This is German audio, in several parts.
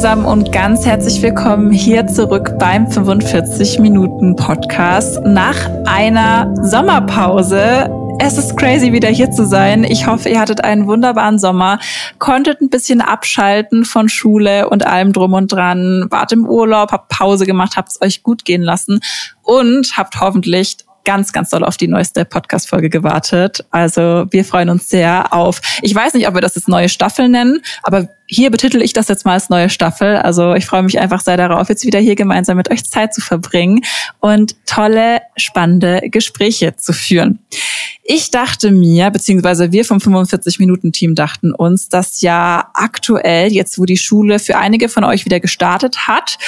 Zusammen und ganz herzlich willkommen hier zurück beim 45 Minuten Podcast nach einer Sommerpause. Es ist crazy, wieder hier zu sein. Ich hoffe, ihr hattet einen wunderbaren Sommer, konntet ein bisschen abschalten von Schule und allem drum und dran, wart im Urlaub, habt Pause gemacht, habt es euch gut gehen lassen und habt hoffentlich ganz, ganz doll auf die neueste Podcast-Folge gewartet. Also wir freuen uns sehr auf, ich weiß nicht, ob wir das jetzt neue Staffel nennen, aber hier betitel ich das jetzt mal als neue Staffel. Also ich freue mich einfach sehr darauf, jetzt wieder hier gemeinsam mit euch Zeit zu verbringen und tolle, spannende Gespräche zu führen. Ich dachte mir, beziehungsweise wir vom 45-Minuten-Team dachten uns, dass ja aktuell, jetzt wo die Schule für einige von euch wieder gestartet hat,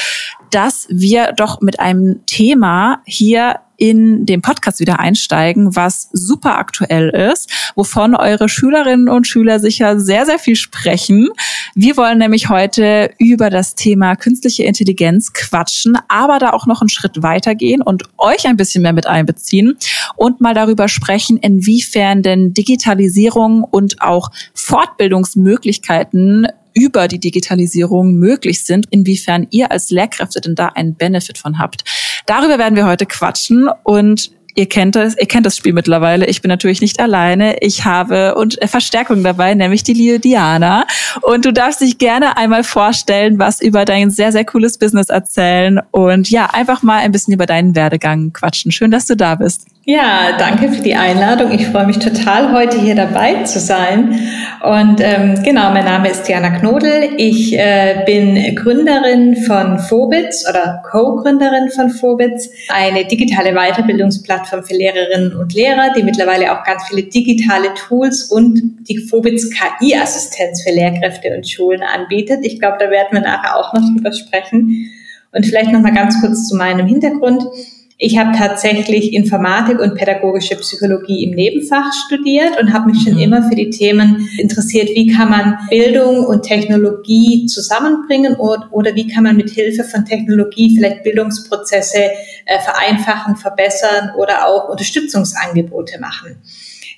dass wir doch mit einem Thema hier in dem Podcast wieder einsteigen, was super aktuell ist, wovon eure Schülerinnen und Schüler sicher sehr, sehr viel sprechen. Wir wollen nämlich heute über das Thema künstliche Intelligenz quatschen, aber da auch noch einen Schritt weitergehen und euch ein bisschen mehr mit einbeziehen und mal darüber sprechen, inwiefern denn Digitalisierung und auch Fortbildungsmöglichkeiten über die Digitalisierung möglich sind, inwiefern ihr als Lehrkräfte denn da einen Benefit von habt. Darüber werden wir heute quatschen und Ihr kennt das, ihr kennt das Spiel mittlerweile. Ich bin natürlich nicht alleine. Ich habe und äh, Verstärkung dabei, nämlich die liebe Diana. Und du darfst dich gerne einmal vorstellen, was über dein sehr, sehr cooles Business erzählen und ja, einfach mal ein bisschen über deinen Werdegang quatschen. Schön, dass du da bist. Ja, danke für die Einladung. Ich freue mich total, heute hier dabei zu sein. Und ähm, genau, mein Name ist Diana Knodel. Ich äh, bin Gründerin von Phobitz oder Co-Gründerin von Phobitz, eine digitale Weiterbildungsplattform für Lehrerinnen und Lehrer, die mittlerweile auch ganz viele digitale Tools und die Phobitz KI-Assistenz für Lehrkräfte und Schulen anbietet. Ich glaube, da werden wir nachher auch noch drüber sprechen. Und vielleicht noch mal ganz kurz zu meinem Hintergrund. Ich habe tatsächlich Informatik und pädagogische Psychologie im Nebenfach studiert und habe mich schon mhm. immer für die Themen interessiert, wie kann man Bildung und Technologie zusammenbringen oder, oder wie kann man mit Hilfe von Technologie vielleicht Bildungsprozesse äh, vereinfachen, verbessern oder auch Unterstützungsangebote machen.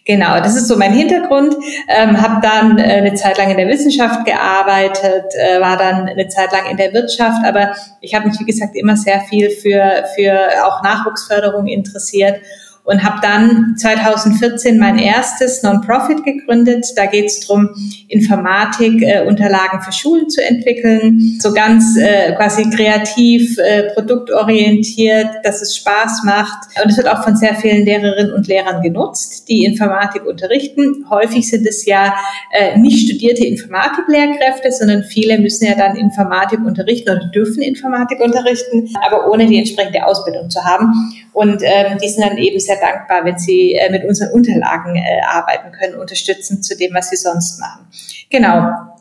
Genau, das ist so mein Hintergrund. Ähm, habe dann äh, eine Zeit lang in der Wissenschaft gearbeitet, äh, war dann eine Zeit lang in der Wirtschaft, aber ich habe mich, wie gesagt, immer sehr viel für, für auch Nachwuchsförderung interessiert und habe dann 2014 mein erstes Non-Profit gegründet. Da geht es darum, Informatik-Unterlagen äh, für Schulen zu entwickeln, so ganz äh, quasi kreativ, äh, produktorientiert, dass es Spaß macht. Und es wird auch von sehr vielen Lehrerinnen und Lehrern genutzt, die Informatik unterrichten. Häufig sind es ja äh, nicht studierte Informatiklehrkräfte, sondern viele müssen ja dann Informatik unterrichten oder dürfen Informatik unterrichten, aber ohne die entsprechende Ausbildung zu haben. Und ähm, die sind dann eben sehr dankbar, wenn sie äh, mit unseren Unterlagen äh, arbeiten können, unterstützend zu dem, was sie sonst machen. Genau.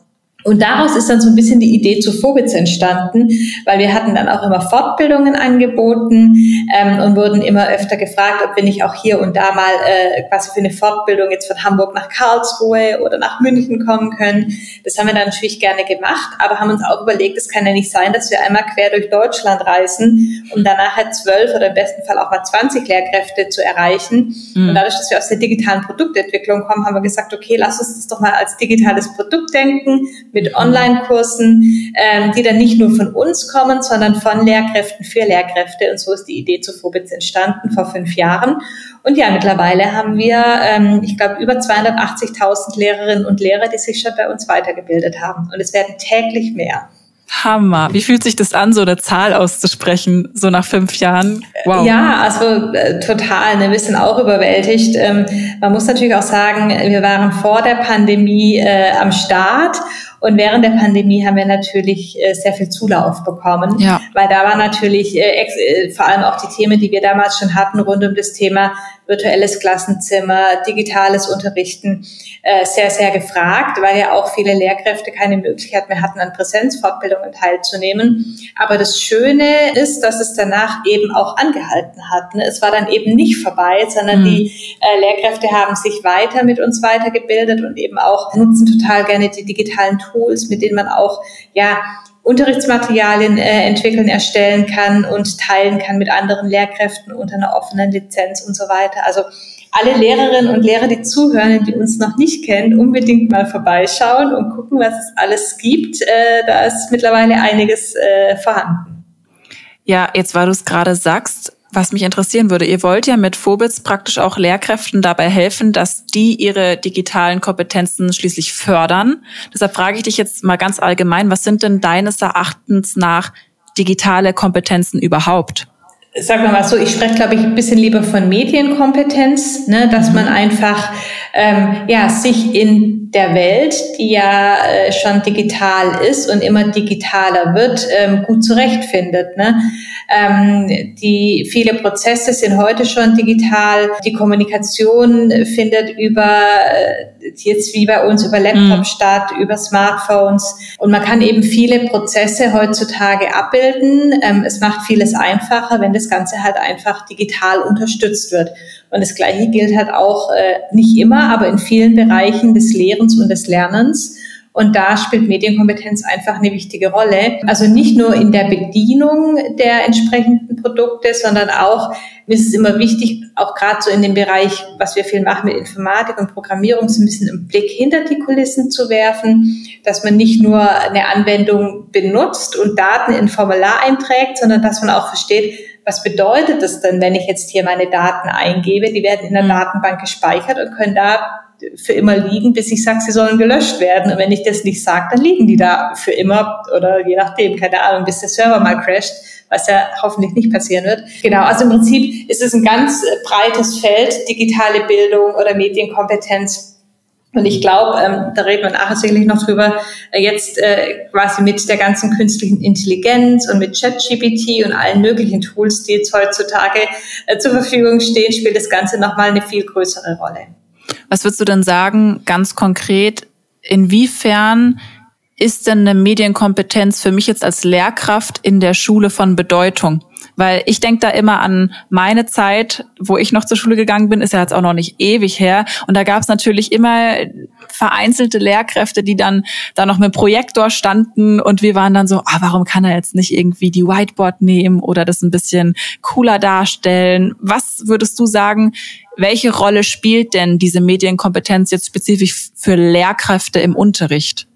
Und daraus ist dann so ein bisschen die Idee zu Vogels entstanden, weil wir hatten dann auch immer Fortbildungen angeboten ähm, und wurden immer öfter gefragt, ob wir nicht auch hier und da mal äh, quasi für eine Fortbildung jetzt von Hamburg nach Karlsruhe oder nach München kommen können. Das haben wir dann natürlich gerne gemacht, aber haben uns auch überlegt, es kann ja nicht sein, dass wir einmal quer durch Deutschland reisen, um danach halt zwölf oder im besten Fall auch mal 20 Lehrkräfte zu erreichen. Mhm. Und dadurch, dass wir aus der digitalen Produktentwicklung kommen, haben wir gesagt, okay, lass uns das doch mal als digitales Produkt denken mit Online-Kursen, ähm, die dann nicht nur von uns kommen, sondern von Lehrkräften für Lehrkräfte. Und so ist die Idee zu Phobitz entstanden vor fünf Jahren. Und ja, mittlerweile haben wir, ähm, ich glaube, über 280.000 Lehrerinnen und Lehrer, die sich schon bei uns weitergebildet haben. Und es werden täglich mehr. Hammer. Wie fühlt sich das an, so eine Zahl auszusprechen, so nach fünf Jahren? Wow. Ja, also äh, total. Ne? Wir sind auch überwältigt. Ähm, man muss natürlich auch sagen, wir waren vor der Pandemie äh, am Start und während der Pandemie haben wir natürlich äh, sehr viel Zulauf bekommen, ja. weil da war natürlich äh, äh, vor allem auch die Themen, die wir damals schon hatten, rund um das Thema virtuelles Klassenzimmer, digitales Unterrichten, äh, sehr, sehr gefragt, weil ja auch viele Lehrkräfte keine Möglichkeit mehr hatten, an Präsenzfortbildungen teilzunehmen. Aber das Schöne ist, dass es danach eben auch angehalten hat. Ne? Es war dann eben nicht vorbei, sondern mhm. die äh, Lehrkräfte haben sich weiter mit uns weitergebildet und eben auch nutzen total gerne die digitalen Tools, mit denen man auch, ja, Unterrichtsmaterialien äh, entwickeln, erstellen kann und teilen kann mit anderen Lehrkräften unter einer offenen Lizenz und so weiter. Also alle Lehrerinnen und Lehrer, die zuhören, die uns noch nicht kennen, unbedingt mal vorbeischauen und gucken, was es alles gibt. Äh, da ist mittlerweile einiges äh, vorhanden. Ja, jetzt weil du es gerade sagst, was mich interessieren würde, ihr wollt ja mit Phobits praktisch auch Lehrkräften dabei helfen, dass die ihre digitalen Kompetenzen schließlich fördern. Deshalb frage ich dich jetzt mal ganz allgemein, was sind denn deines Erachtens nach digitale Kompetenzen überhaupt? Sagen wir mal so, ich spreche, glaube ich, ein bisschen lieber von Medienkompetenz, ne, dass man einfach ähm, ja sich in der Welt, die ja äh, schon digital ist und immer digitaler wird, ähm, gut zurechtfindet. Ne? Ähm, die viele Prozesse sind heute schon digital. Die Kommunikation findet über äh, jetzt wie bei uns über Laptop mhm. statt, über Smartphones. Und man kann eben viele Prozesse heutzutage abbilden. Ähm, es macht vieles einfacher, wenn das Ganze halt einfach digital unterstützt wird. Und das Gleiche gilt halt auch äh, nicht immer, aber in vielen Bereichen des Lehrens und des Lernens. Und da spielt Medienkompetenz einfach eine wichtige Rolle. Also nicht nur in der Bedienung der entsprechenden Produkte, sondern auch, mir ist es immer wichtig, auch gerade so in dem Bereich, was wir viel machen mit Informatik und Programmierung, so ein bisschen einen Blick hinter die Kulissen zu werfen, dass man nicht nur eine Anwendung benutzt und Daten in Formular einträgt, sondern dass man auch versteht, was bedeutet das denn, wenn ich jetzt hier meine Daten eingebe? Die werden in der mhm. Datenbank gespeichert und können da für immer liegen, bis ich sage, sie sollen gelöscht werden. Und wenn ich das nicht sage, dann liegen die da für immer oder je nachdem, keine Ahnung, bis der Server mal crasht, was ja hoffentlich nicht passieren wird. Genau, also im Prinzip ist es ein ganz äh, breites Feld, digitale Bildung oder Medienkompetenz. Und ich glaube, ähm, da reden wir nachher sicherlich noch drüber, äh, jetzt äh, quasi mit der ganzen künstlichen Intelligenz und mit ChatGPT und allen möglichen Tools, die jetzt heutzutage äh, zur Verfügung stehen, spielt das Ganze nochmal eine viel größere Rolle. Was würdest du denn sagen, ganz konkret, inwiefern ist denn eine Medienkompetenz für mich jetzt als Lehrkraft in der Schule von Bedeutung? Weil ich denke da immer an meine Zeit, wo ich noch zur Schule gegangen bin, ist ja jetzt auch noch nicht ewig her. Und da gab es natürlich immer vereinzelte Lehrkräfte, die dann da noch mit dem Projektor standen und wir waren dann so, ah, warum kann er jetzt nicht irgendwie die Whiteboard nehmen oder das ein bisschen cooler darstellen? Was würdest du sagen, welche Rolle spielt denn diese Medienkompetenz jetzt spezifisch für Lehrkräfte im Unterricht?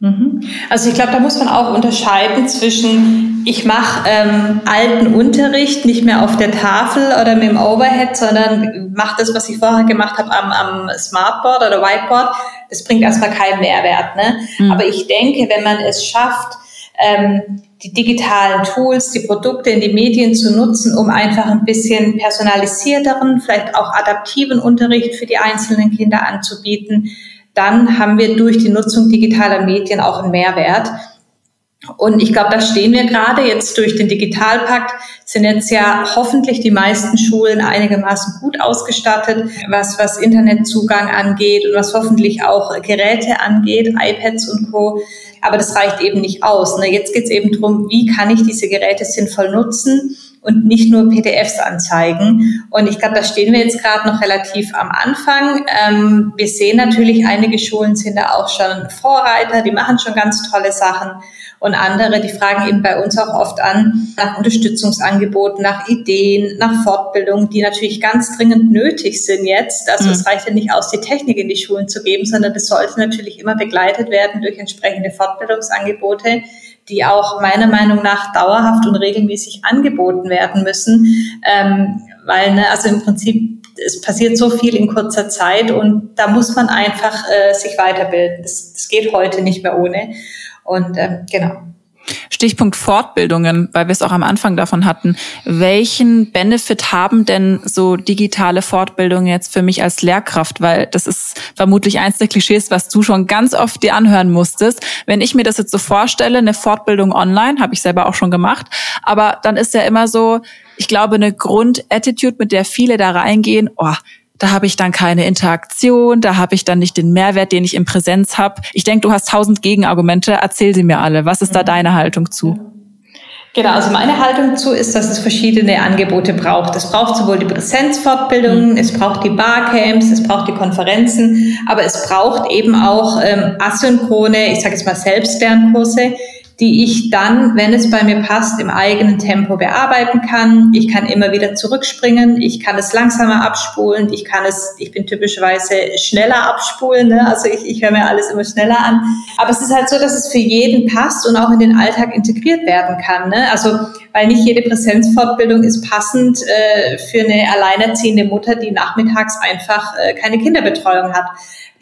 Mhm. Also ich glaube, da muss man auch unterscheiden zwischen, ich mache ähm, alten Unterricht nicht mehr auf der Tafel oder mit dem Overhead, sondern mache das, was ich vorher gemacht habe am, am Smartboard oder Whiteboard. Das bringt erstmal keinen Mehrwert. Ne? Mhm. Aber ich denke, wenn man es schafft, ähm, die digitalen Tools, die Produkte in die Medien zu nutzen, um einfach ein bisschen personalisierteren, vielleicht auch adaptiven Unterricht für die einzelnen Kinder anzubieten, dann haben wir durch die Nutzung digitaler Medien auch einen Mehrwert. Und ich glaube, da stehen wir gerade jetzt durch den Digitalpakt, sind jetzt ja hoffentlich die meisten Schulen einigermaßen gut ausgestattet, was, was Internetzugang angeht und was hoffentlich auch Geräte angeht, iPads und Co. Aber das reicht eben nicht aus. Ne? Jetzt geht es eben darum, wie kann ich diese Geräte sinnvoll nutzen und nicht nur PDFs anzeigen. Und ich glaube, da stehen wir jetzt gerade noch relativ am Anfang. Ähm, wir sehen natürlich, einige Schulen sind da auch schon Vorreiter, die machen schon ganz tolle Sachen. Und andere, die fragen eben bei uns auch oft an nach Unterstützungsangeboten, nach Ideen, nach Fortbildungen, die natürlich ganz dringend nötig sind jetzt. Also mhm. es reicht ja nicht aus, die Technik in die Schulen zu geben, sondern das sollte natürlich immer begleitet werden durch entsprechende Fortbildungsangebote die auch meiner Meinung nach dauerhaft und regelmäßig angeboten werden müssen, ähm, weil ne, also im Prinzip es passiert so viel in kurzer Zeit und da muss man einfach äh, sich weiterbilden. Das, das geht heute nicht mehr ohne. Und äh, genau. Stichpunkt Fortbildungen, weil wir es auch am Anfang davon hatten. Welchen Benefit haben denn so digitale Fortbildungen jetzt für mich als Lehrkraft? Weil das ist vermutlich eins der Klischees, was du schon ganz oft dir anhören musstest. Wenn ich mir das jetzt so vorstelle, eine Fortbildung online, habe ich selber auch schon gemacht, aber dann ist ja immer so, ich glaube, eine Grundattitude, mit der viele da reingehen, oh, da habe ich dann keine Interaktion, da habe ich dann nicht den Mehrwert, den ich in Präsenz habe. Ich denke, du hast tausend Gegenargumente. Erzähl sie mir alle. Was ist da deine Haltung zu? Genau, also meine Haltung zu ist, dass es verschiedene Angebote braucht. Es braucht sowohl die Präsenzfortbildungen, mhm. es braucht die Barcamps, es braucht die Konferenzen, aber es braucht eben auch ähm, asynchrone, ich sage jetzt mal Selbstlernkurse, die ich dann, wenn es bei mir passt, im eigenen Tempo bearbeiten kann. Ich kann immer wieder zurückspringen, ich kann es langsamer abspulen, ich kann es, ich bin typischerweise schneller abspulen, ne? also ich, ich höre mir alles immer schneller an. Aber es ist halt so, dass es für jeden passt und auch in den Alltag integriert werden kann. Ne? Also weil nicht jede Präsenzfortbildung ist passend äh, für eine alleinerziehende Mutter, die nachmittags einfach äh, keine Kinderbetreuung hat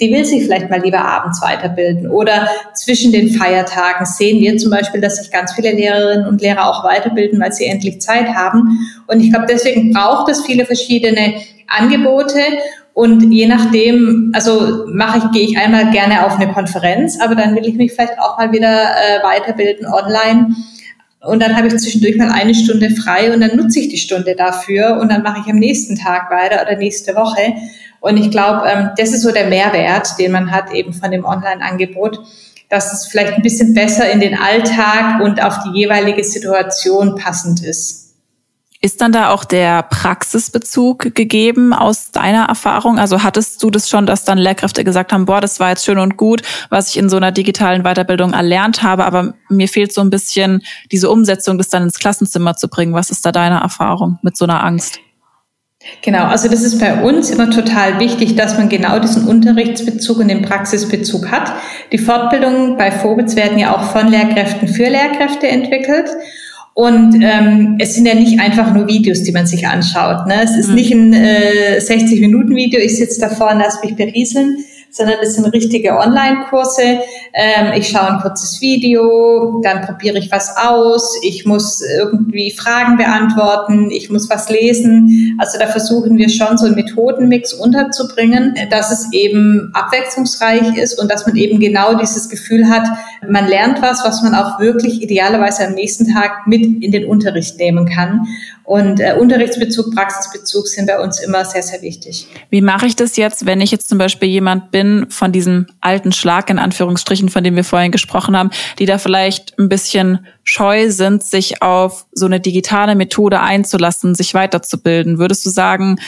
die will sich vielleicht mal lieber abends weiterbilden. Oder zwischen den Feiertagen sehen wir zum Beispiel, dass sich ganz viele Lehrerinnen und Lehrer auch weiterbilden, weil sie endlich Zeit haben. Und ich glaube, deswegen braucht es viele verschiedene Angebote. Und je nachdem, also mache ich, gehe ich einmal gerne auf eine Konferenz, aber dann will ich mich vielleicht auch mal wieder äh, weiterbilden online. Und dann habe ich zwischendurch mal eine Stunde frei und dann nutze ich die Stunde dafür und dann mache ich am nächsten Tag weiter oder nächste Woche. Und ich glaube, ähm, das ist so der Mehrwert, den man hat eben von dem Online-Angebot, dass es vielleicht ein bisschen besser in den Alltag und auf die jeweilige Situation passend ist. Ist dann da auch der Praxisbezug gegeben aus deiner Erfahrung? Also hattest du das schon, dass dann Lehrkräfte gesagt haben, boah, das war jetzt schön und gut, was ich in so einer digitalen Weiterbildung erlernt habe, aber mir fehlt so ein bisschen diese Umsetzung, das dann ins Klassenzimmer zu bringen. Was ist da deine Erfahrung mit so einer Angst? Genau, also das ist bei uns immer total wichtig, dass man genau diesen Unterrichtsbezug und den Praxisbezug hat. Die Fortbildungen bei Vogels werden ja auch von Lehrkräften für Lehrkräfte entwickelt. Und ähm, es sind ja nicht einfach nur Videos, die man sich anschaut. Ne? Es ist mhm. nicht ein äh, 60-Minuten-Video, ich sitze da vorne, lass mich berieseln, sondern es sind richtige Online-Kurse. Ähm, ich schaue ein kurzes Video, dann probiere ich was aus, ich muss irgendwie Fragen beantworten, ich muss was lesen. Also da versuchen wir schon so einen Methodenmix unterzubringen, dass es eben abwechslungsreich ist und dass man eben genau dieses Gefühl hat, man lernt was, was man auch wirklich idealerweise am nächsten Tag mit in den Unterricht nehmen kann. Und äh, Unterrichtsbezug, Praxisbezug sind bei uns immer sehr, sehr wichtig. Wie mache ich das jetzt, wenn ich jetzt zum Beispiel jemand bin von diesem alten Schlag in Anführungsstrichen, von dem wir vorhin gesprochen haben, die da vielleicht ein bisschen scheu sind, sich auf so eine digitale Methode einzulassen, sich weiterzubilden? Würdest du sagen,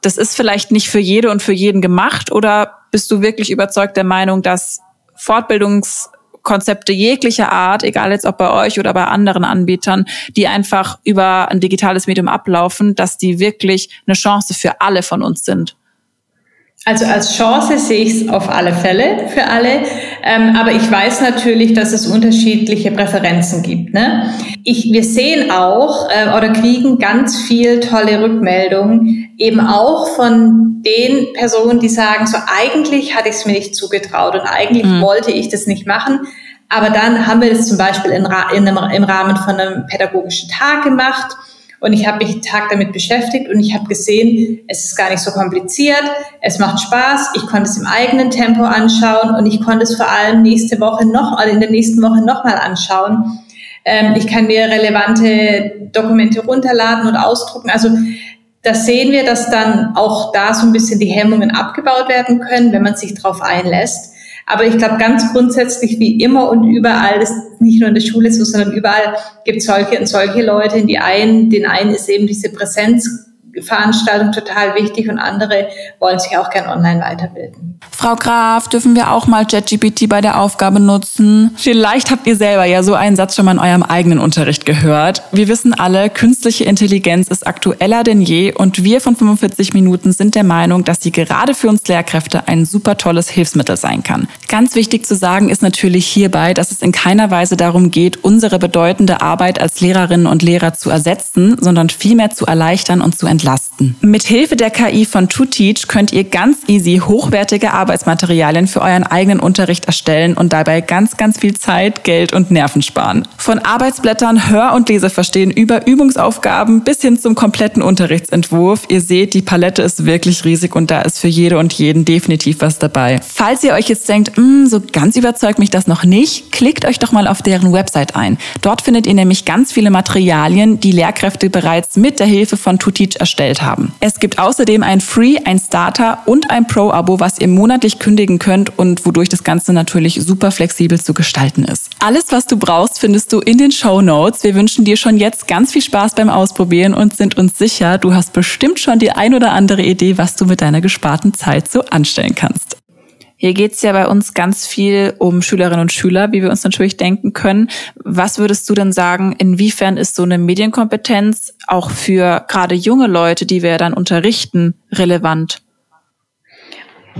das ist vielleicht nicht für jede und für jeden gemacht oder bist du wirklich überzeugt der Meinung, dass Fortbildungs Konzepte jeglicher Art, egal jetzt ob bei euch oder bei anderen Anbietern, die einfach über ein digitales Medium ablaufen, dass die wirklich eine Chance für alle von uns sind. Also als Chance sehe ich es auf alle Fälle für alle, ähm, aber ich weiß natürlich, dass es unterschiedliche Präferenzen gibt. Ne? Ich, wir sehen auch äh, oder kriegen ganz viel tolle Rückmeldungen, eben auch von den Personen, die sagen, so eigentlich hatte ich es mir nicht zugetraut und eigentlich mhm. wollte ich das nicht machen. Aber dann haben wir das zum Beispiel in, in einem, im Rahmen von einem pädagogischen Tag gemacht und ich habe mich einen Tag damit beschäftigt und ich habe gesehen, es ist gar nicht so kompliziert, es macht Spaß, ich konnte es im eigenen Tempo anschauen und ich konnte es vor allem nächste Woche noch, also in der nächsten Woche nochmal anschauen. Ähm, ich kann mir relevante Dokumente runterladen und ausdrucken. Also da sehen wir, dass dann auch da so ein bisschen die Hemmungen abgebaut werden können, wenn man sich darauf einlässt. Aber ich glaube, ganz grundsätzlich wie immer und überall, das ist nicht nur in der Schule so, sondern überall gibt es solche und solche Leute. Die einen, den einen ist eben diese Präsenz Veranstaltung total wichtig und andere wollen sich auch gern online weiterbilden. Frau Graf, dürfen wir auch mal ChatGPT bei der Aufgabe nutzen? Vielleicht habt ihr selber ja so einen Satz schon mal in eurem eigenen Unterricht gehört. Wir wissen alle, künstliche Intelligenz ist aktueller denn je und wir von 45 Minuten sind der Meinung, dass sie gerade für uns Lehrkräfte ein super tolles Hilfsmittel sein kann. Ganz wichtig zu sagen ist natürlich hierbei, dass es in keiner Weise darum geht, unsere bedeutende Arbeit als Lehrerinnen und Lehrer zu ersetzen, sondern vielmehr zu erleichtern und zu entlasten entlasten. Mit Hilfe der KI von ToTeach könnt ihr ganz easy hochwertige Arbeitsmaterialien für euren eigenen Unterricht erstellen und dabei ganz, ganz viel Zeit, Geld und Nerven sparen. Von Arbeitsblättern, Hör- und Leseverstehen über Übungsaufgaben bis hin zum kompletten Unterrichtsentwurf. Ihr seht, die Palette ist wirklich riesig und da ist für jede und jeden definitiv was dabei. Falls ihr euch jetzt denkt, hm, so ganz überzeugt mich das noch nicht, klickt euch doch mal auf deren Website ein. Dort findet ihr nämlich ganz viele Materialien, die Lehrkräfte bereits mit der Hilfe von ToTeach erstellen erstellt haben. Es gibt außerdem ein Free, ein Starter und ein Pro-Abo, was ihr monatlich kündigen könnt und wodurch das Ganze natürlich super flexibel zu gestalten ist. Alles, was du brauchst, findest du in den Show Notes. Wir wünschen dir schon jetzt ganz viel Spaß beim Ausprobieren und sind uns sicher, du hast bestimmt schon die ein oder andere Idee, was du mit deiner gesparten Zeit so anstellen kannst. Hier geht's ja bei uns ganz viel um Schülerinnen und Schüler, wie wir uns natürlich denken können. Was würdest du denn sagen, inwiefern ist so eine Medienkompetenz auch für gerade junge Leute, die wir dann unterrichten, relevant?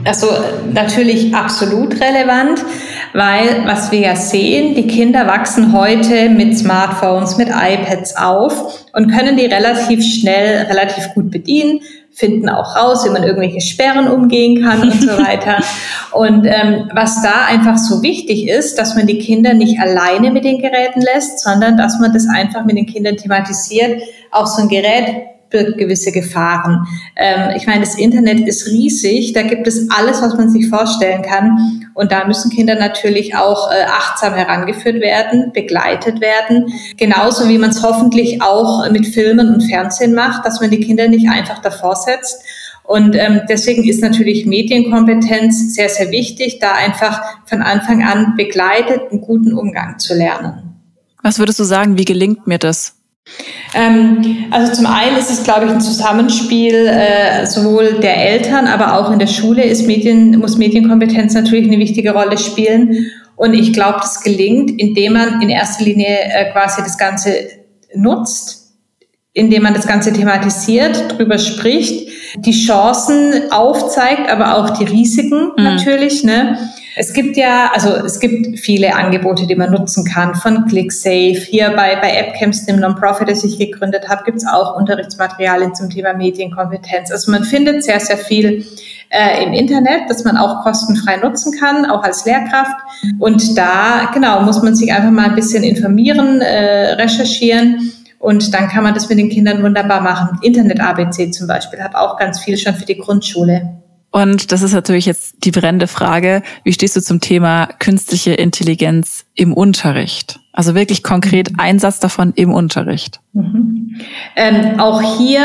Also natürlich absolut relevant, weil was wir ja sehen, die Kinder wachsen heute mit Smartphones, mit iPads auf und können die relativ schnell, relativ gut bedienen, finden auch raus, wie man irgendwelche Sperren umgehen kann und so weiter. Und ähm, was da einfach so wichtig ist, dass man die Kinder nicht alleine mit den Geräten lässt, sondern dass man das einfach mit den Kindern thematisiert. Auch so ein Gerät birgt gewisse Gefahren. Ähm, ich meine, das Internet ist riesig, da gibt es alles, was man sich vorstellen kann. Und da müssen Kinder natürlich auch äh, achtsam herangeführt werden, begleitet werden. Genauso wie man es hoffentlich auch mit Filmen und Fernsehen macht, dass man die Kinder nicht einfach davor setzt. Und ähm, deswegen ist natürlich Medienkompetenz sehr, sehr wichtig, da einfach von Anfang an begleitet einen guten Umgang zu lernen. Was würdest du sagen, wie gelingt mir das? Ähm, also zum einen ist es, glaube ich, ein Zusammenspiel äh, sowohl der Eltern, aber auch in der Schule ist Medien, muss Medienkompetenz natürlich eine wichtige Rolle spielen. Und ich glaube, das gelingt, indem man in erster Linie äh, quasi das Ganze nutzt, indem man das Ganze thematisiert, drüber spricht, die Chancen aufzeigt, aber auch die Risiken mhm. natürlich. Ne? Es gibt ja, also es gibt viele Angebote, die man nutzen kann, von ClickSafe. Hier bei, bei AppCamps, dem Non-Profit, das ich gegründet habe, gibt es auch Unterrichtsmaterialien zum Thema Medienkompetenz. Also man findet sehr, sehr viel äh, im Internet, das man auch kostenfrei nutzen kann, auch als Lehrkraft. Und da, genau, muss man sich einfach mal ein bisschen informieren, äh, recherchieren. Und dann kann man das mit den Kindern wunderbar machen. Internet-ABC zum Beispiel hat auch ganz viel schon für die Grundschule. Und das ist natürlich jetzt die brennende Frage, wie stehst du zum Thema künstliche Intelligenz im Unterricht? Also wirklich konkret mhm. Einsatz davon im Unterricht. Mhm. Ähm, auch hier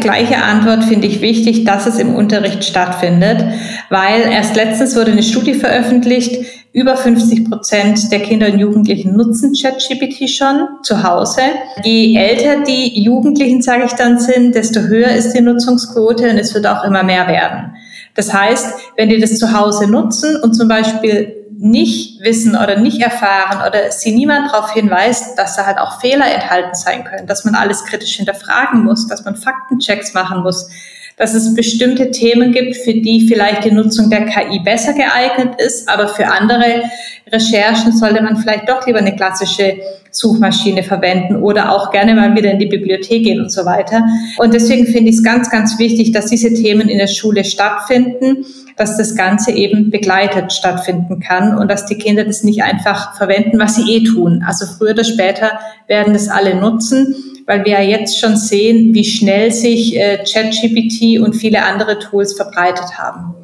gleiche Antwort finde ich wichtig, dass es im Unterricht stattfindet, weil erst letztens wurde eine Studie veröffentlicht, über 50 Prozent der Kinder und Jugendlichen nutzen ChatGPT schon zu Hause. Je älter die Jugendlichen, sage ich dann, sind, desto höher ist die Nutzungsquote und es wird auch immer mehr werden. Das heißt, wenn die das zu Hause nutzen und zum Beispiel nicht wissen oder nicht erfahren oder sie niemand darauf hinweist, dass da halt auch Fehler enthalten sein können, dass man alles kritisch hinterfragen muss, dass man Faktenchecks machen muss, dass es bestimmte Themen gibt, für die vielleicht die Nutzung der KI besser geeignet ist, aber für andere Recherchen sollte man vielleicht doch lieber eine klassische Suchmaschine verwenden oder auch gerne mal wieder in die Bibliothek gehen und so weiter. Und deswegen finde ich es ganz, ganz wichtig, dass diese Themen in der Schule stattfinden, dass das Ganze eben begleitet stattfinden kann und dass die Kinder das nicht einfach verwenden, was sie eh tun. Also früher oder später werden das alle nutzen weil wir ja jetzt schon sehen, wie schnell sich äh, ChatGPT und viele andere Tools verbreitet haben.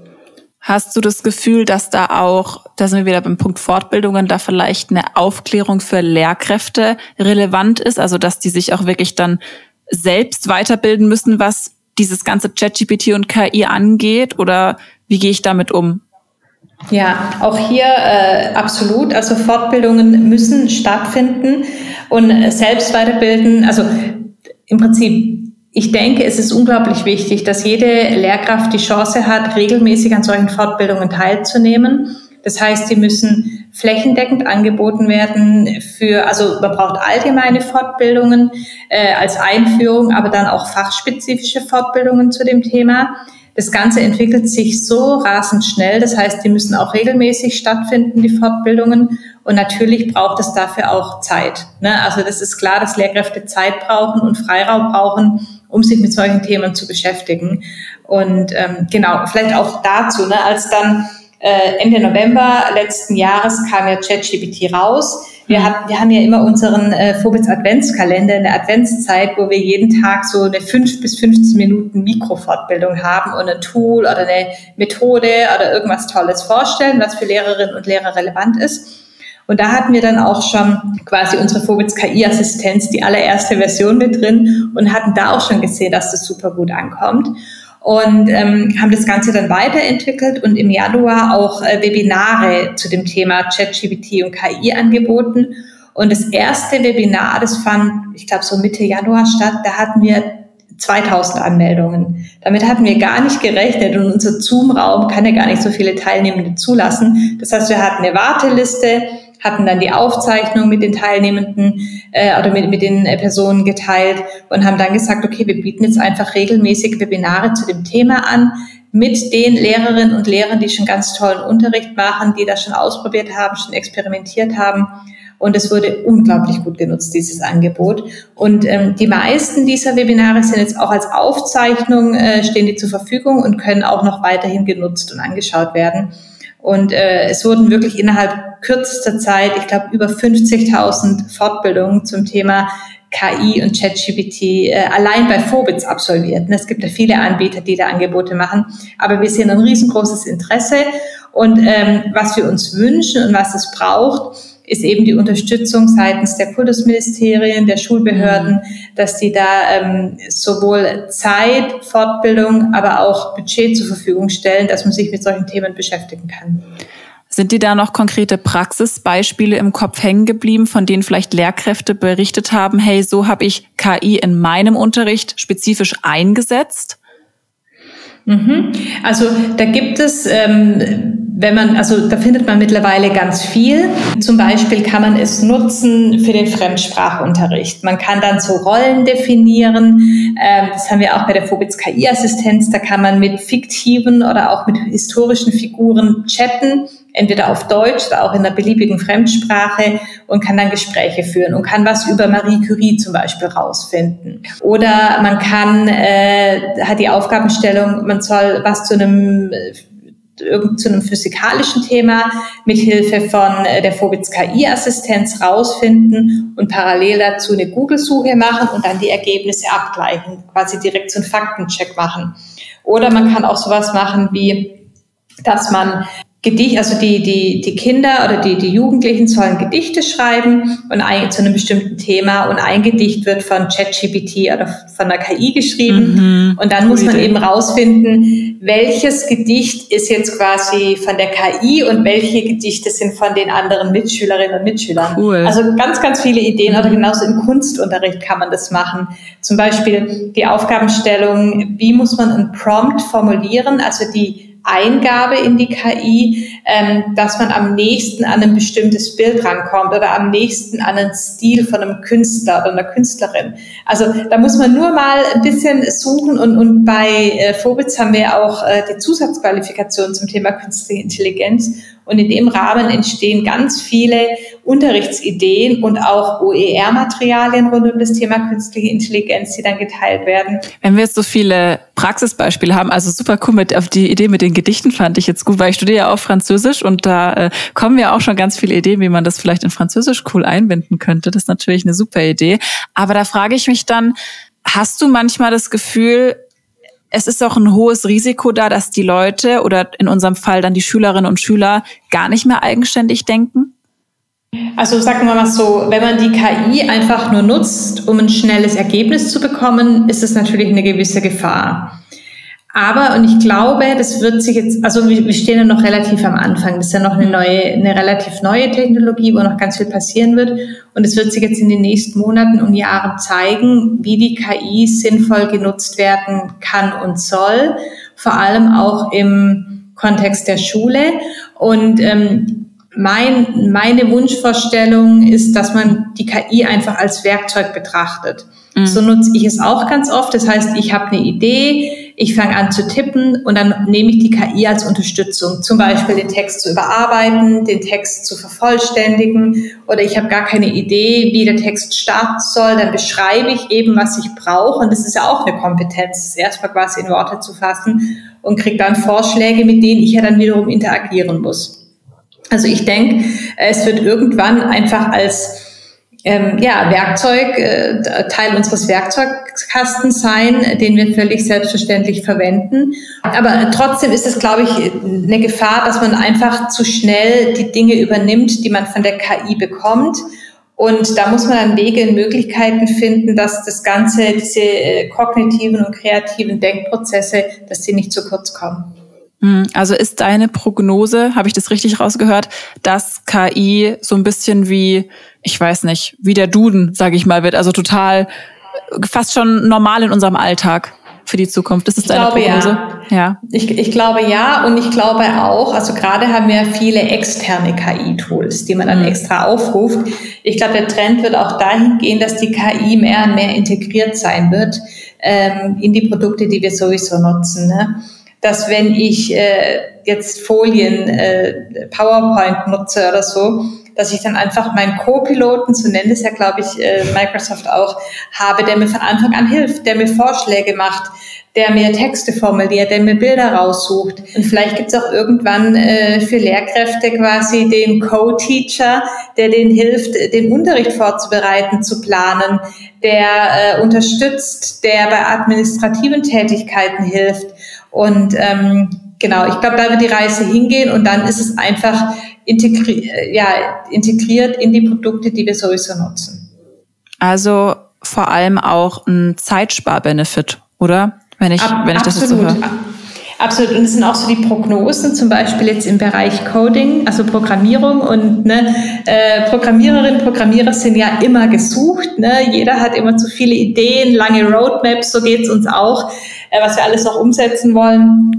Hast du das Gefühl, dass da auch, da sind wir wieder beim Punkt Fortbildungen, da vielleicht eine Aufklärung für Lehrkräfte relevant ist? Also, dass die sich auch wirklich dann selbst weiterbilden müssen, was dieses ganze ChatGPT und KI angeht? Oder wie gehe ich damit um? Ja, auch hier äh, absolut. Also Fortbildungen müssen stattfinden und selbst weiterbilden. Also im Prinzip, ich denke, es ist unglaublich wichtig, dass jede Lehrkraft die Chance hat, regelmäßig an solchen Fortbildungen teilzunehmen. Das heißt, die müssen flächendeckend angeboten werden für, also man braucht allgemeine Fortbildungen äh, als Einführung, aber dann auch fachspezifische Fortbildungen zu dem Thema. Das Ganze entwickelt sich so rasend schnell. Das heißt, die müssen auch regelmäßig stattfinden, die Fortbildungen. Und natürlich braucht es dafür auch Zeit. Ne? Also das ist klar, dass Lehrkräfte Zeit brauchen und Freiraum brauchen, um sich mit solchen Themen zu beschäftigen. Und ähm, genau, vielleicht auch dazu, ne, als dann äh, Ende November letzten Jahres kam ja ChatGPT raus wir, hat, wir haben ja immer unseren äh, Vorwitz Adventskalender in der Adventszeit, wo wir jeden Tag so eine 5 bis 15 Minuten Mikrofortbildung haben und ein Tool oder eine Methode oder irgendwas Tolles vorstellen, was für Lehrerinnen und Lehrer relevant ist. Und da hatten wir dann auch schon quasi unsere Vorwitz KI-Assistenz, die allererste Version mit drin und hatten da auch schon gesehen, dass das super gut ankommt und ähm, haben das Ganze dann weiterentwickelt und im Januar auch äh, Webinare zu dem Thema ChatGPT und KI angeboten. Und das erste Webinar, das fand, ich glaube, so Mitte Januar statt, da hatten wir 2000 Anmeldungen. Damit hatten wir gar nicht gerechnet und unser Zoom-Raum kann ja gar nicht so viele Teilnehmende zulassen. Das heißt, wir hatten eine Warteliste, hatten dann die Aufzeichnung mit den Teilnehmenden äh, oder mit, mit den äh, Personen geteilt und haben dann gesagt, okay, wir bieten jetzt einfach regelmäßig Webinare zu dem Thema an mit den Lehrerinnen und Lehrern, die schon ganz tollen Unterricht machen, die das schon ausprobiert haben, schon experimentiert haben. Und es wurde unglaublich gut genutzt, dieses Angebot. Und ähm, die meisten dieser Webinare sind jetzt auch als Aufzeichnung, äh, stehen die zur Verfügung und können auch noch weiterhin genutzt und angeschaut werden. Und äh, es wurden wirklich innerhalb kürzester Zeit, ich glaube, über 50.000 Fortbildungen zum Thema KI und ChatGPT äh, allein bei Phobits absolviert. Es gibt ja viele Anbieter, die da Angebote machen, aber wir sehen ein riesengroßes Interesse. Und ähm, was wir uns wünschen und was es braucht, ist eben die Unterstützung seitens der Kultusministerien, der Schulbehörden, mhm. dass die da ähm, sowohl Zeit, Fortbildung, aber auch Budget zur Verfügung stellen, dass man sich mit solchen Themen beschäftigen kann. Sind dir da noch konkrete Praxisbeispiele im Kopf hängen geblieben, von denen vielleicht Lehrkräfte berichtet haben, hey, so habe ich KI in meinem Unterricht spezifisch eingesetzt? Mhm. Also da gibt es, ähm, wenn man, also da findet man mittlerweile ganz viel. Zum Beispiel kann man es nutzen für den Fremdsprachunterricht. Man kann dann so Rollen definieren. Ähm, das haben wir auch bei der Phobitz KI-Assistenz. Da kann man mit fiktiven oder auch mit historischen Figuren chatten entweder auf Deutsch oder auch in einer beliebigen Fremdsprache und kann dann Gespräche führen und kann was über Marie Curie zum Beispiel rausfinden. Oder man kann, äh, hat die Aufgabenstellung, man soll was zu einem zu einem physikalischen Thema mit Hilfe von äh, der Phobitz KI-Assistenz rausfinden und parallel dazu eine Google-Suche machen und dann die Ergebnisse abgleichen, quasi direkt so einen Faktencheck machen. Oder man kann auch sowas machen wie dass man Gedicht, also die, die, die Kinder oder die, die Jugendlichen sollen Gedichte schreiben und ein, zu einem bestimmten Thema und ein Gedicht wird von ChatGPT oder von der KI geschrieben. Mhm. Und dann muss man eben rausfinden, welches Gedicht ist jetzt quasi von der KI und welche Gedichte sind von den anderen Mitschülerinnen und Mitschülern. Cool. Also ganz, ganz viele Ideen oder genauso im Kunstunterricht kann man das machen. Zum Beispiel die Aufgabenstellung, wie muss man ein Prompt formulieren, also die Eingabe in die KI, ähm, dass man am nächsten an ein bestimmtes Bild rankommt oder am nächsten an einen Stil von einem Künstler oder einer Künstlerin. Also da muss man nur mal ein bisschen suchen und, und bei äh, Vobitz haben wir auch äh, die Zusatzqualifikation zum Thema künstliche Intelligenz und in dem Rahmen entstehen ganz viele Unterrichtsideen und auch OER-Materialien rund um das Thema künstliche Intelligenz, die dann geteilt werden. Wenn wir jetzt so viele Praxisbeispiele haben, also super cool mit auf die Idee mit den Gedichten fand ich jetzt gut, weil ich studiere ja auch Französisch und da äh, kommen ja auch schon ganz viele Ideen, wie man das vielleicht in Französisch cool einbinden könnte. Das ist natürlich eine super Idee. Aber da frage ich mich dann, hast du manchmal das Gefühl, es ist auch ein hohes Risiko da, dass die Leute oder in unserem Fall dann die Schülerinnen und Schüler gar nicht mehr eigenständig denken? Also sagen wir mal so, wenn man die KI einfach nur nutzt, um ein schnelles Ergebnis zu bekommen, ist es natürlich eine gewisse Gefahr. Aber, und ich glaube, das wird sich jetzt, also wir, wir stehen ja noch relativ am Anfang. Das ist ja noch eine neue, eine relativ neue Technologie, wo noch ganz viel passieren wird. Und es wird sich jetzt in den nächsten Monaten und Jahren zeigen, wie die KI sinnvoll genutzt werden kann und soll. Vor allem auch im Kontext der Schule. Und ähm, mein, meine Wunschvorstellung ist, dass man die KI einfach als Werkzeug betrachtet. Mhm. So nutze ich es auch ganz oft. Das heißt, ich habe eine Idee, ich fange an zu tippen und dann nehme ich die KI als Unterstützung. Zum Beispiel den Text zu überarbeiten, den Text zu vervollständigen oder ich habe gar keine Idee, wie der Text starten soll. Dann beschreibe ich eben, was ich brauche. Und das ist ja auch eine Kompetenz, erstmal quasi in Worte zu fassen und kriege dann Vorschläge, mit denen ich ja dann wiederum interagieren muss. Also ich denke, es wird irgendwann einfach als ähm, ja, Werkzeug, äh, Teil unseres Werkzeugkastens sein, den wir völlig selbstverständlich verwenden. Aber trotzdem ist es, glaube ich, eine Gefahr, dass man einfach zu schnell die Dinge übernimmt, die man von der KI bekommt. Und da muss man dann Wege und Möglichkeiten finden, dass das Ganze, diese äh, kognitiven und kreativen Denkprozesse, dass die nicht zu kurz kommen. Hm, also ist deine Prognose, habe ich das richtig rausgehört, dass KI so ein bisschen wie, ich weiß nicht, wie der Duden, sage ich mal, wird, also total fast schon normal in unserem Alltag für die Zukunft? Das ist ich deine glaube, Prognose? Ja. ja. Ich, ich glaube ja und ich glaube auch, also gerade haben wir viele externe KI-Tools, die man dann mhm. extra aufruft. Ich glaube, der Trend wird auch dahin gehen, dass die KI mehr und mehr integriert sein wird ähm, in die Produkte, die wir sowieso nutzen. Ne? Dass wenn ich äh, jetzt Folien, äh, PowerPoint nutze oder so, dass ich dann einfach meinen Co-Piloten, so nennt es ja, glaube ich, äh, Microsoft auch, habe, der mir von Anfang an hilft, der mir Vorschläge macht, der mir Texte formuliert, der mir Bilder raussucht. Und vielleicht gibt es auch irgendwann äh, für Lehrkräfte quasi den Co-Teacher, der denen hilft, den Unterricht vorzubereiten, zu planen, der äh, unterstützt, der bei administrativen Tätigkeiten hilft. Und ähm, genau, ich glaube, da wird die Reise hingehen und dann ist es einfach integri ja, integriert in die Produkte, die wir sowieso nutzen. Also vor allem auch ein Zeitsparbenefit, oder? Wenn ich, Ab, wenn ich das absolut. jetzt so höre. Absolut. Und es sind auch so die Prognosen, zum Beispiel jetzt im Bereich Coding, also Programmierung. Und ne, äh, Programmiererinnen, Programmierer sind ja immer gesucht. Ne? Jeder hat immer zu viele Ideen, lange Roadmaps, so geht's uns auch, äh, was wir alles noch umsetzen wollen.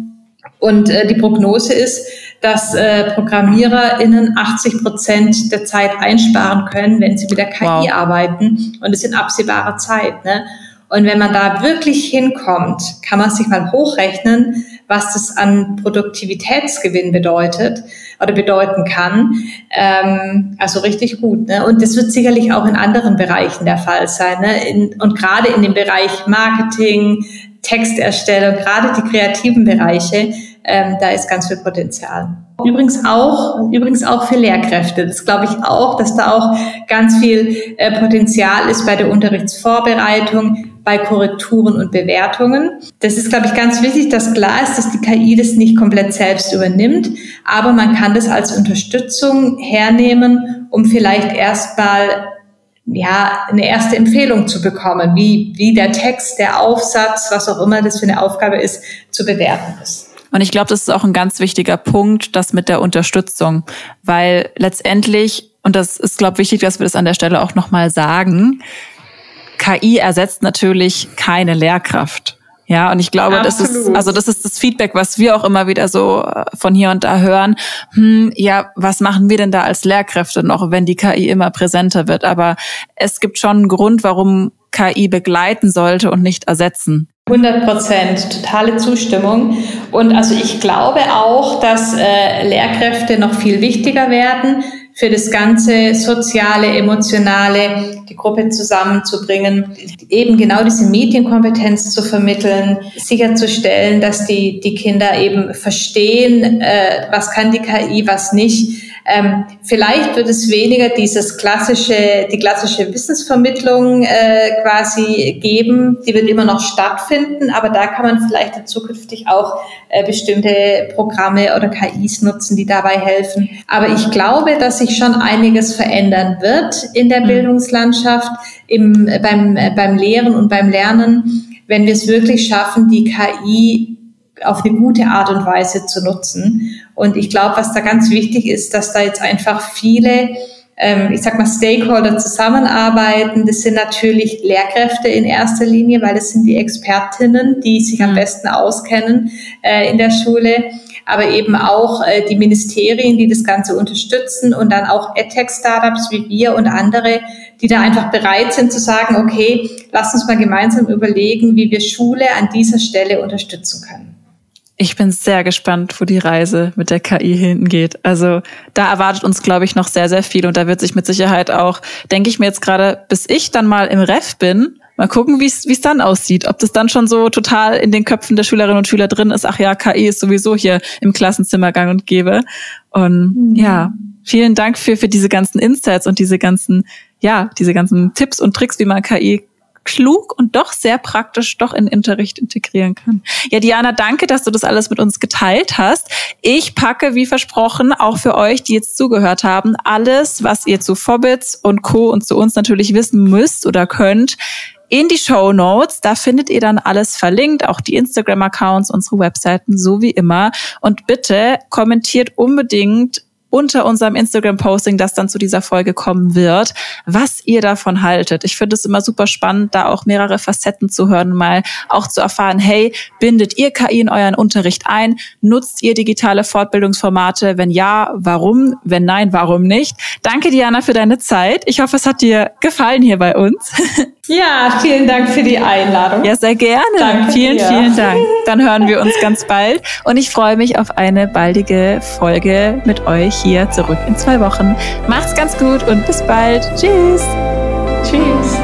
Und äh, die Prognose ist, dass äh, ProgrammiererInnen 80 Prozent der Zeit einsparen können, wenn sie mit der KI wow. arbeiten. Und es in absehbarer Zeit. Ne? Und wenn man da wirklich hinkommt, kann man sich mal hochrechnen, was das an Produktivitätsgewinn bedeutet oder bedeuten kann. Ähm, also richtig gut. Ne? Und das wird sicherlich auch in anderen Bereichen der Fall sein. Ne? In, und gerade in dem Bereich Marketing, Texterstellung, gerade die kreativen Bereiche, ähm, da ist ganz viel Potenzial. Übrigens auch, übrigens auch für Lehrkräfte. Das glaube ich auch, dass da auch ganz viel äh, Potenzial ist bei der Unterrichtsvorbereitung, bei Korrekturen und Bewertungen. Das ist, glaube ich, ganz wichtig, dass klar ist, dass die KI das nicht komplett selbst übernimmt, aber man kann das als Unterstützung hernehmen, um vielleicht erstmal ja, eine erste Empfehlung zu bekommen, wie, wie der Text, der Aufsatz, was auch immer das für eine Aufgabe ist, zu bewerten ist. Und ich glaube, das ist auch ein ganz wichtiger Punkt, das mit der Unterstützung, weil letztendlich, und das ist, glaube ich, wichtig, dass wir das an der Stelle auch nochmal sagen, KI ersetzt natürlich keine Lehrkraft. Ja, und ich glaube, Absolut. das ist, also das ist das Feedback, was wir auch immer wieder so äh, von hier und da hören. Hm, ja, was machen wir denn da als Lehrkräfte noch, wenn die KI immer präsenter wird? Aber es gibt schon einen Grund, warum KI begleiten sollte und nicht ersetzen. 100 Prozent, totale Zustimmung. Und also ich glaube auch, dass äh, Lehrkräfte noch viel wichtiger werden für das ganze soziale, emotionale, die Gruppe zusammenzubringen, eben genau diese Medienkompetenz zu vermitteln, sicherzustellen, dass die, die Kinder eben verstehen, äh, was kann die KI, was nicht ähm, vielleicht wird es weniger dieses klassische, die klassische Wissensvermittlung äh, quasi geben. Die wird immer noch stattfinden, aber da kann man vielleicht zukünftig auch äh, bestimmte Programme oder KIs nutzen, die dabei helfen. Aber ich glaube, dass sich schon einiges verändern wird in der mhm. Bildungslandschaft, im, beim, beim Lehren und beim Lernen, wenn wir es wirklich schaffen, die KI auf eine gute Art und Weise zu nutzen. Und ich glaube, was da ganz wichtig ist, dass da jetzt einfach viele, ähm, ich sag mal, Stakeholder zusammenarbeiten. Das sind natürlich Lehrkräfte in erster Linie, weil das sind die Expertinnen, die sich am mhm. besten auskennen äh, in der Schule aber eben auch äh, die Ministerien, die das Ganze unterstützen und dann auch EdTech-Startups wie wir und andere, die da einfach bereit sind zu sagen, okay, lass uns mal gemeinsam überlegen, wie wir Schule an dieser Stelle unterstützen können. Ich bin sehr gespannt, wo die Reise mit der KI hinten geht. Also da erwartet uns, glaube ich, noch sehr, sehr viel. Und da wird sich mit Sicherheit auch, denke ich mir jetzt gerade, bis ich dann mal im Ref bin, mal gucken, wie es dann aussieht. Ob das dann schon so total in den Köpfen der Schülerinnen und Schüler drin ist. Ach ja, KI ist sowieso hier im Klassenzimmer gang und gäbe. Und mhm. ja, vielen Dank für, für diese ganzen Insights und diese ganzen, ja, diese ganzen Tipps und Tricks, wie man KI klug und doch sehr praktisch doch in Unterricht integrieren kann. Ja, Diana, danke, dass du das alles mit uns geteilt hast. Ich packe, wie versprochen, auch für euch, die jetzt zugehört haben, alles, was ihr zu Fobbits und Co. und zu uns natürlich wissen müsst oder könnt, in die Show Notes. Da findet ihr dann alles verlinkt, auch die Instagram-Accounts, unsere Webseiten, so wie immer. Und bitte kommentiert unbedingt unter unserem Instagram-Posting, das dann zu dieser Folge kommen wird, was ihr davon haltet. Ich finde es immer super spannend, da auch mehrere Facetten zu hören, mal auch zu erfahren, hey, bindet ihr KI in euren Unterricht ein? Nutzt ihr digitale Fortbildungsformate? Wenn ja, warum? Wenn nein, warum nicht? Danke, Diana, für deine Zeit. Ich hoffe, es hat dir gefallen hier bei uns. Ja, vielen Dank für die Einladung. Ja, sehr gerne. Danke vielen, dir. vielen Dank. Dann hören wir uns ganz bald und ich freue mich auf eine baldige Folge mit euch hier zurück in zwei Wochen. Macht's ganz gut und bis bald. Tschüss. Tschüss.